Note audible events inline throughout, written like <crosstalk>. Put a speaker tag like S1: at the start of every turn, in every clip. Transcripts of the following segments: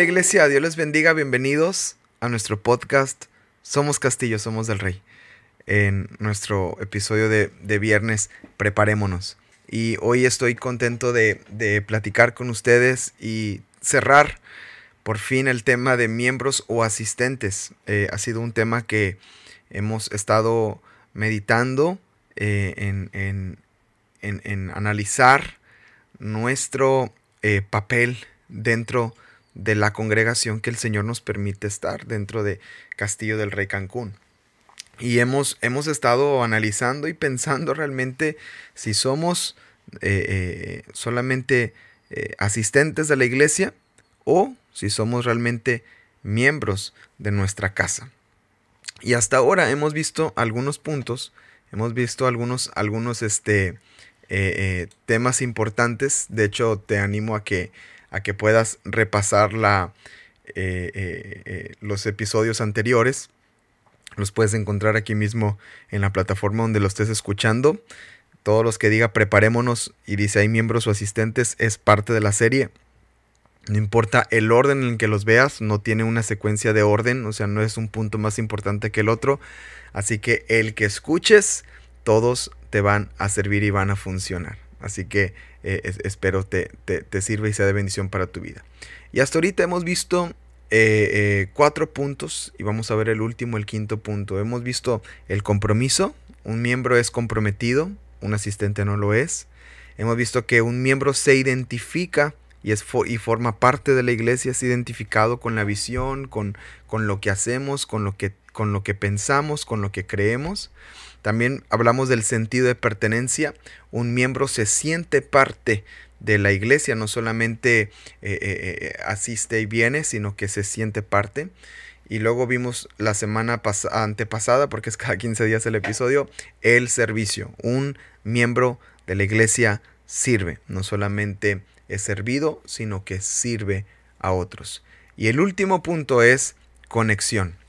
S1: Hola iglesia, Dios les bendiga, bienvenidos a nuestro podcast Somos Castillo, Somos del Rey. En nuestro episodio de, viernes, preparémonos. Y hoy estoy contento de, platicar con ustedes y cerrar por fin el tema de miembros o asistentes. Eh, ha sido un tema que hemos estado meditando eh, en, en, analizar nuestro eh, papel dentro de la congregación que el Señor nos permite estar dentro de Castillo del Rey Cancún. Y hemos, hemos estado analizando y pensando realmente si somos eh, solamente asistentes de la iglesia o si somos realmente miembros de nuestra casa. Y hasta ahora hemos visto algunos puntos, hemos visto algunos, algunos este, eh, eh, temas importantes. De hecho, te animo a que, a que puedas repasar la, eh, los episodios anteriores. Los puedes encontrar aquí mismo en la plataforma donde lo estés escuchando. Todos los que diga preparémonos y dice hay miembros o asistentes es parte de la serie. No importa el orden en el que los veas, no tiene una secuencia de orden, o sea, no es un punto más importante que el otro. Así que el que escuches, todos te van a servir y van a funcionar. Así que eh, espero te, te, sirva y sea de bendición para tu vida. Y hasta ahorita hemos visto eh, eh, cuatro puntos y vamos a ver el último, el quinto punto. Hemos visto el compromiso. Un miembro es comprometido, un asistente no lo es. Hemos visto que un miembro se identifica y, es y forma parte de la iglesia, es identificado con la visión, con, con lo que hacemos, con lo que, con lo que pensamos, con lo que creemos. También hablamos del sentido de pertenencia. Un miembro se siente parte de la iglesia, no solamente eh, eh, eh, asiste y viene, sino que se siente parte. Y luego vimos la semana antepasada, porque es cada 15 días el episodio, el servicio. Un miembro de la iglesia sirve, no solamente es servido, sino que sirve a otros. Y el último punto es conexión.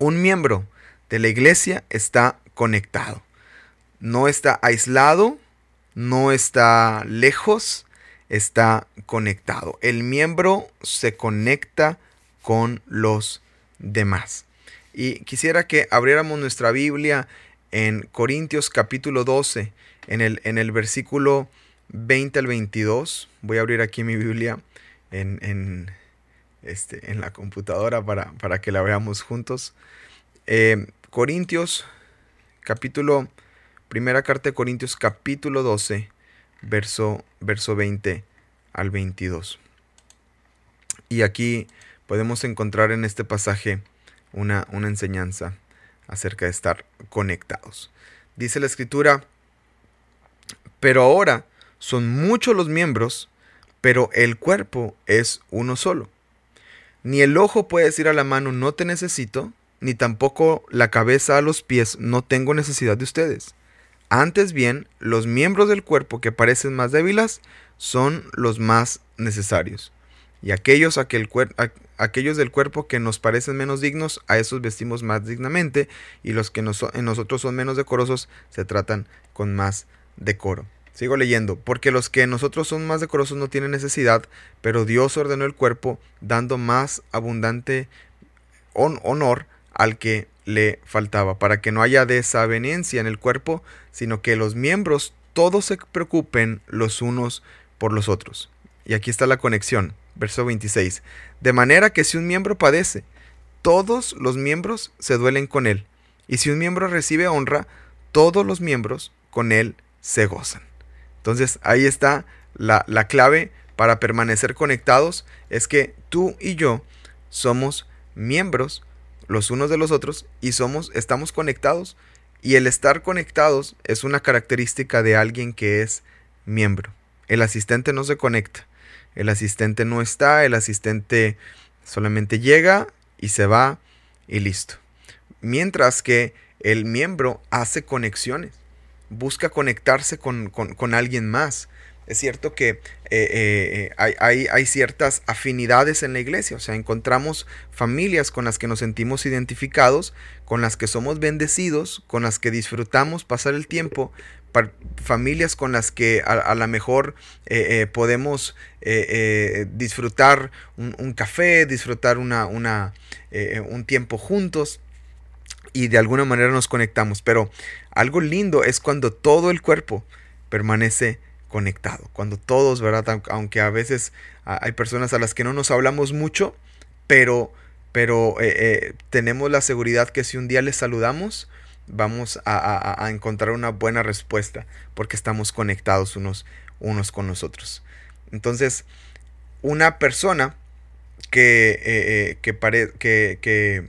S1: Un miembro de la iglesia está conectado. No está aislado, no está lejos, está conectado. El miembro se conecta con los demás. Y quisiera que abriéramos nuestra Biblia en Corintios capítulo 12, en el, en el versículo 20 al 22. Voy a abrir aquí mi Biblia en, en, este, en la computadora para, para, que la veamos juntos. Eh, Corintios, capítulo, primera carta de Corintios, capítulo 12, verso, verso 20 al 22. Y aquí podemos encontrar en este pasaje una, una enseñanza acerca de estar conectados. Dice la escritura, pero ahora son muchos los miembros, pero el cuerpo es uno solo. Ni el ojo puede decir a la mano no te necesito, ni tampoco la cabeza a los pies no tengo necesidad de ustedes. Antes bien, los miembros del cuerpo que parecen más débiles son los más necesarios. Y aquellos, aquellos del cuerpo que nos parecen menos dignos, a esos vestimos más dignamente, y los que en nosotros son menos decorosos se tratan con más decoro. Sigo leyendo, porque los que nosotros son más decorosos no tienen necesidad, pero Dios ordenó el cuerpo dando más abundante honor al que le faltaba, para que no haya desavenencia en el cuerpo, sino que los miembros todos se preocupen los unos por los otros. Y aquí está la conexión, verso 26. De manera que si un miembro padece, todos los miembros se duelen con él, y si un miembro recibe honra, todos los miembros con él se gozan. Entonces ahí está la, clave para permanecer conectados, es que tú y yo somos miembros los unos de los otros y somos, estamos conectados. Y el estar conectados es una característica de alguien que es miembro. El asistente no se conecta. El asistente no está, el asistente solamente llega y se va y listo. Mientras que el miembro hace conexiones busca conectarse con, alguien más. es cierto que eh, eh, hay, hay, hay, ciertas afinidades en la iglesia, o sea, encontramos familias con las que nos sentimos identificados, con las que somos bendecidos, con las que disfrutamos pasar el tiempo, familias con las que a, lo mejor eh, podemos disfrutar un, café, disfrutar una, una un tiempo juntos y de alguna manera nos conectamos. Pero algo lindo es cuando todo el cuerpo permanece conectado, cuando todos, ¿verdad? Aunque a veces hay personas a las que no nos hablamos mucho, pero, pero eh, eh, tenemos la seguridad que si un día les saludamos, vamos a, encontrar una buena respuesta, porque estamos conectados unos, unos con nosotros. Entonces, una persona que, eh, que, que, que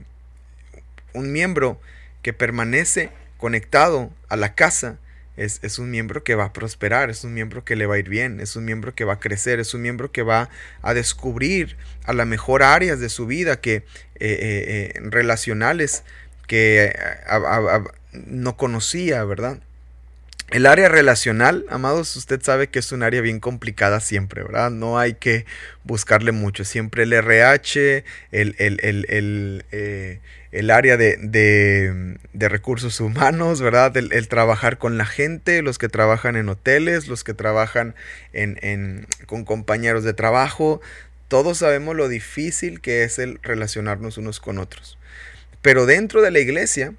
S1: un miembro que permanece conectado a la casa es, un miembro que va a prosperar, es un miembro que le va a ir bien, es un miembro que va a crecer, es un miembro que va a descubrir a la mejor áreas de su vida que eh, eh, eh, relacionales que no conocía, ¿verdad? El área relacional, amados, usted sabe que es un área bien complicada siempre, ¿verdad? No hay que buscarle mucho. Siempre el RH, el, el, área de, recursos humanos, ¿verdad? El, trabajar con la gente, los que trabajan en hoteles, los que trabajan en, con compañeros de trabajo. Todos sabemos lo difícil que es el relacionarnos unos con otros. Pero dentro de la iglesia,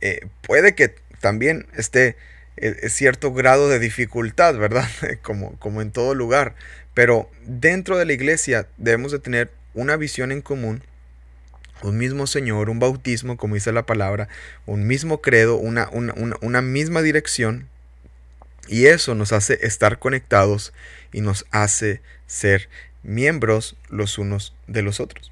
S1: eh, puede que también esté e-, cierto grado de dificultad, ¿verdad? <laughs> Como, como en todo lugar. Pero dentro de la iglesia debemos de tener una visión en común, un mismo Señor, un bautismo, como dice la palabra, un mismo credo, una, una, una misma dirección. Y eso nos hace estar conectados y nos hace ser miembros los unos de los otros.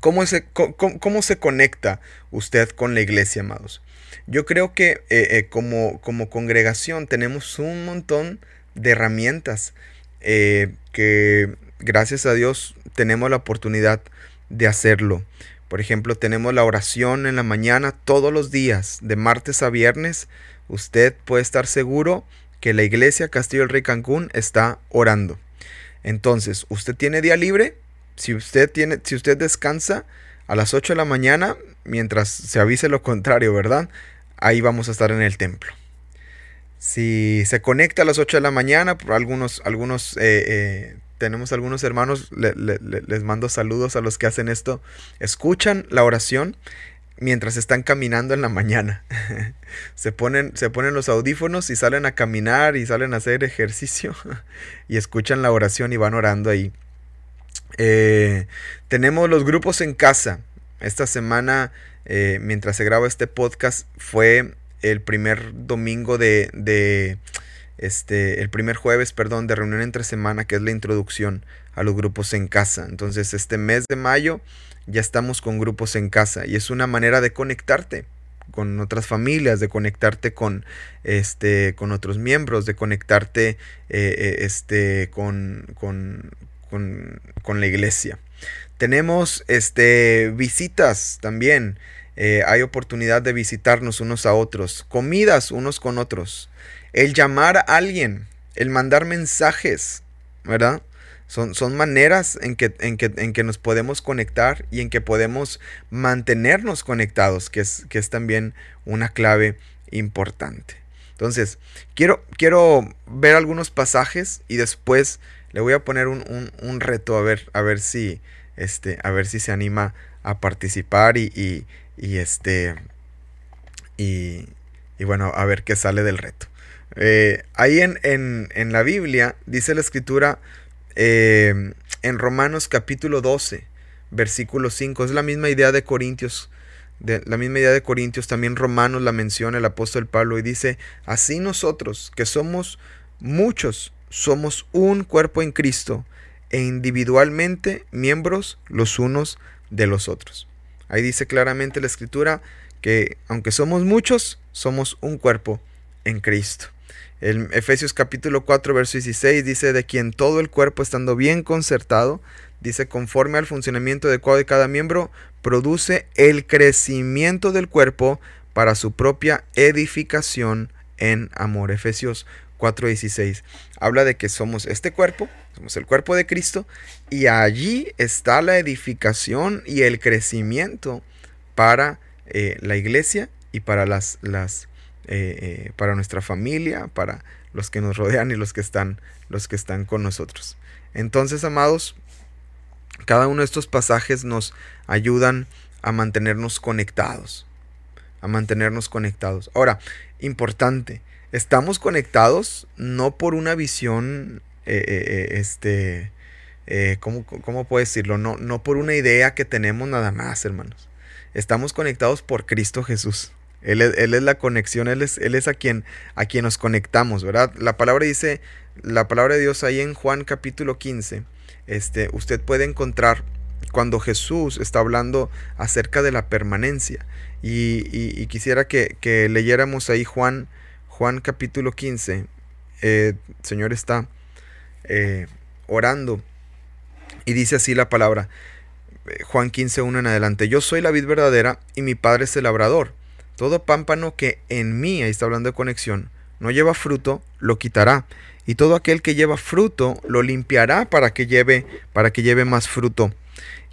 S1: ¿Cómo se, cómo se conecta usted con la iglesia, amados? Yo creo que eh, eh, como, como, congregación tenemos un montón de herramientas eh, que gracias a Dios tenemos la oportunidad de hacerlo. Por ejemplo, tenemos la oración en la mañana todos los días, de martes a viernes. Usted puede estar seguro que la iglesia Castillo del Rey Cancún está orando. Entonces, usted tiene día libre. Si usted tiene, si usted descansa a las 8 de la mañana, mientras se avise lo contrario, ¿verdad? ahí vamos a estar en el templo. Si se conecta a las 8 de la mañana, algunos, algunos eh, eh, tenemos algunos hermanos, les mando saludos a los que hacen esto, escuchan la oración mientras están caminando en la mañana. <laughs> se, ponen, se ponen los audífonos y salen a caminar y salen a hacer ejercicio <laughs> y escuchan la oración y van orando ahí. Eh, tenemos los grupos en casa. Esta semana eh, mientras se graba este podcast, fue el primer domingo de, este, el primer jueves, perdón, de reunión entre semana, que es la introducción a los grupos en casa. Entonces, este mes de mayo ya estamos con grupos en casa y es una manera de conectarte con otras familias, de conectarte con, este, con otros miembros, de conectarte eh, eh, este, con, con, con, con la iglesia. Tenemos este, visitas también. Eh, hay oportunidad de visitarnos unos a otros, comidas unos con otros, el llamar a alguien, el mandar mensajes, ¿verdad? Son, son maneras en que, en, que, en que, nos podemos conectar y en que podemos mantenernos conectados, que es, que es también una clave importante. Entonces, quiero, quiero ver algunos pasajes y después le voy a poner un, un, reto a ver, a ver si, este, a ver si se anima a participar y, y este. Y, y bueno, a ver qué sale del reto. Eh, ahí en, en, la Biblia dice la escritura eh, en Romanos capítulo 12, versículo 5. Es la misma idea de Corintios. De, la misma idea de Corintios, también Romanos la menciona el apóstol Pablo y dice, así nosotros, que somos muchos, somos un cuerpo en Cristo e individualmente miembros los unos de los otros. Ahí dice claramente la escritura que aunque somos muchos, somos un cuerpo en Cristo. En Efesios capítulo 4, verso 16 dice, de quien todo el cuerpo estando bien concertado, dice, conforme al funcionamiento adecuado de cada miembro, produce el crecimiento del cuerpo para su propia edificación en amor. Efesios 4:16. Habla de que somos este cuerpo, somos el cuerpo de Cristo, y allí está la edificación y el crecimiento para eh, la iglesia y para las, las eh, eh, para nuestra familia, para los que nos rodean y los que están, los que están con nosotros. Entonces, amados, cada uno de estos pasajes nos ayudan a mantenernos conectados, a mantenernos conectados. Ahora, importante, estamos conectados no por una visión, eh, este, ¿cómo, ¿cómo, puedo decirlo? No, no por una idea que tenemos nada más, hermanos. Estamos conectados por Cristo Jesús. Él es, la conexión, él es, él a, quien, a quien nos conectamos, ¿verdad? La palabra dice, la palabra de Dios ahí en Juan capítulo 15, este, usted puede encontrar cuando Jesús está hablando acerca de la permanencia. Y, quisiera que, leyéramos ahí Juan, Juan capítulo 15. Eh, el Señor está eh, orando y dice así la palabra. Eh, Juan 15, 1 en adelante. Yo soy la vid verdadera y mi padre es el labrador. Todo pámpano que en mí, ahí está hablando de conexión, no lleva fruto, lo quitará. Y todo aquel que lleva fruto, lo limpiará para que lleve, para que lleve más fruto.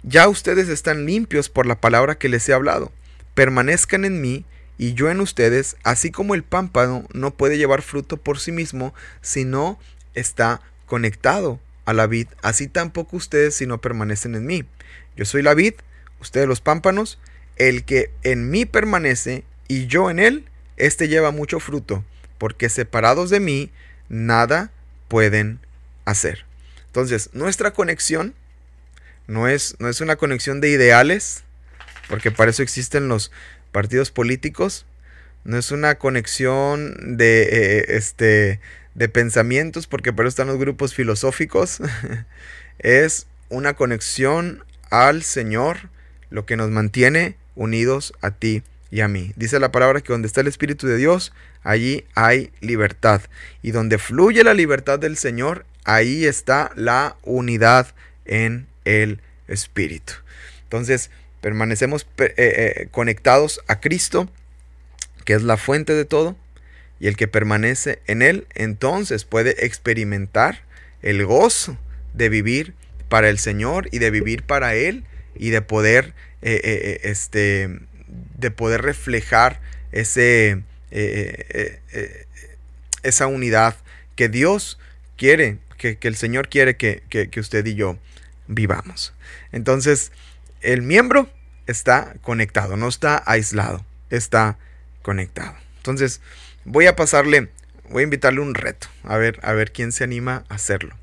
S1: Ya ustedes están limpios por la palabra que les he hablado. Permanezcan en mí y yo en ustedes, así como el pámpano no puede llevar fruto por sí mismo si no está conectado a la vid, así tampoco ustedes si no permanecen en mí. Yo soy la vid, ustedes los pámpanos, el que en mí permanece y yo en él, éste lleva mucho fruto, porque separados de mí, nada pueden hacer. Entonces, nuestra conexión no es, no es una conexión de ideales, porque para eso existen los partidos políticos. No es una conexión de, eh, este, de pensamientos, porque para eso están los grupos filosóficos. <laughs> es una conexión al Señor, lo que nos mantiene unidos a ti y a mí. Dice la palabra que donde está el Espíritu de Dios, allí hay libertad. Y donde fluye la libertad del Señor, ahí está la unidad en el Espíritu. Entonces, permanecemos eh, eh, conectados a Cristo, que es la fuente de todo, y el que permanece en Él, entonces puede experimentar el gozo de vivir para el Señor y de vivir para Él y de poder eh, este, de poder reflejar ese, eh, eh, eh, esa unidad que Dios quiere, que, el Señor quiere que, que, usted y yo vivamos. Entonces, el miembro está conectado, no está aislado, está conectado. Entonces, voy a pasarle, voy a invitarle un reto, a ver, a ver quién se anima a hacerlo.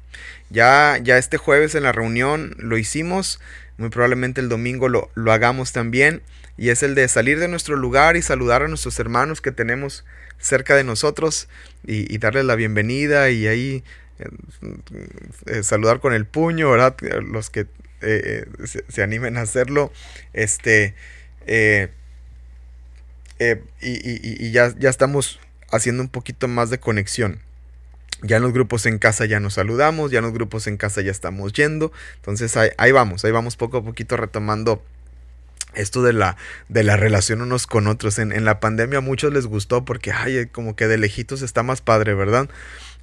S1: Ya, ya este jueves en la reunión lo hicimos, muy probablemente el domingo lo, lo hagamos también y es el de salir de nuestro lugar y saludar a nuestros hermanos que tenemos cerca de nosotros y, darles la bienvenida y ahí eh, eh, saludar con el puño, ¿verdad? Los que eh, se, animen a hacerlo, este, y, ya, ya estamos haciendo un poquito más de conexión. Ya en los grupos en casa ya nos saludamos, ya en los grupos en casa ya estamos yendo. Entonces ahí, ahí vamos, ahí vamos poco a poquito retomando esto de la, de la relación unos con otros. En, la pandemia a muchos les gustó porque, ay, como que de lejitos está más padre, ¿verdad?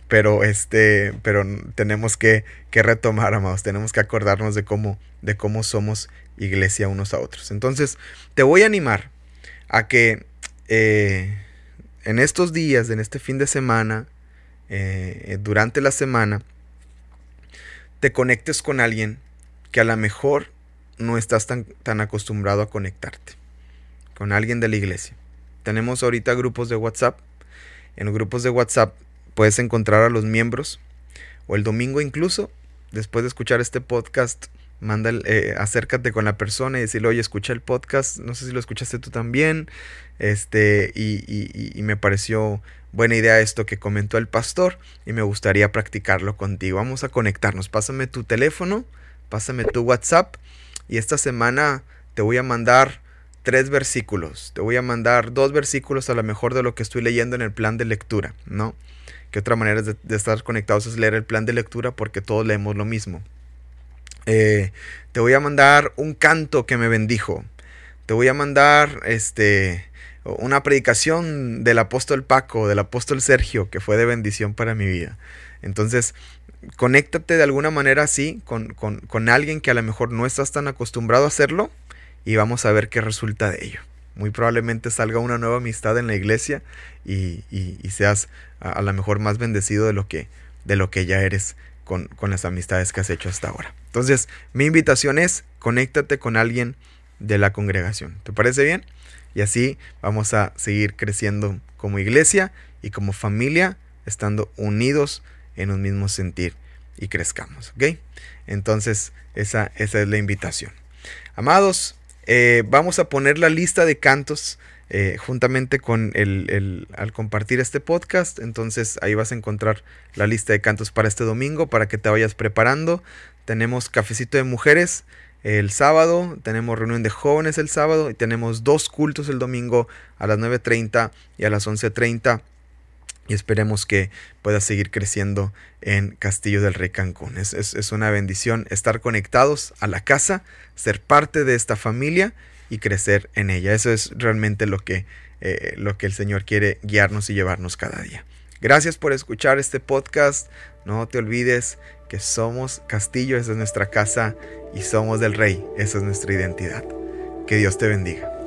S1: Pero, este, pero tenemos que, que retomar, amados, tenemos que acordarnos de cómo, de cómo somos iglesia unos a otros. Entonces, te voy a animar a que eh, en estos días, en este fin de semana, eh, durante la semana, te conectes con alguien que a lo mejor no estás tan, tan acostumbrado a conectarte con alguien de la iglesia. Tenemos ahorita grupos de WhatsApp. En grupos de WhatsApp puedes encontrar a los miembros o el domingo incluso, después de escuchar este podcast, manda eh, acércate con la persona y decirle, oye, escucha el podcast, no sé si lo escuchaste tú también, este, y, me pareció buena idea esto que comentó el pastor y me gustaría practicarlo contigo. Vamos a conectarnos, pásame tu teléfono, pásame tu WhatsApp y esta semana te voy a mandar tres versículos. Te voy a mandar dos versículos a lo mejor de lo que estoy leyendo en el plan de lectura, ¿no? Que otra manera de, estar conectados es leer el plan de lectura porque todos leemos lo mismo. Eh, te voy a mandar un canto que me bendijo. Te voy a mandar este una predicación del apóstol Paco, del apóstol Sergio, que fue de bendición para mi vida. Entonces, conéctate de alguna manera así con, con, alguien que a lo mejor no estás tan acostumbrado a hacerlo y vamos a ver qué resulta de ello. Muy probablemente salga una nueva amistad en la iglesia y, seas a, lo mejor más bendecido de lo que, de lo que ya eres con, con las amistades que has hecho hasta ahora. Entonces, mi invitación es, conéctate con alguien de la congregación. ¿Te parece bien? Y así vamos a seguir creciendo como iglesia y como familia, estando unidos en un mismo sentir y crezcamos. ¿Ok? Entonces, esa, esa es la invitación. Amados, eh, vamos a poner la lista de cantos eh, juntamente con el, al compartir este podcast. Entonces ahí vas a encontrar la lista de cantos para este domingo para que te vayas preparando. Tenemos cafecito de mujeres el sábado, tenemos reunión de jóvenes el sábado y tenemos dos cultos el domingo a las 9.30 y a las 11.30 y esperemos que pueda seguir creciendo en Castillo del Rey Cancún. Es, una bendición estar conectados a la casa, ser parte de esta familia y crecer en ella. Eso es realmente lo que, eh, lo que el Señor quiere guiarnos y llevarnos cada día. Gracias por escuchar este podcast. No te olvides que somos Castillo, esa es nuestra casa y somos del Rey, esa es nuestra identidad. Que Dios te bendiga.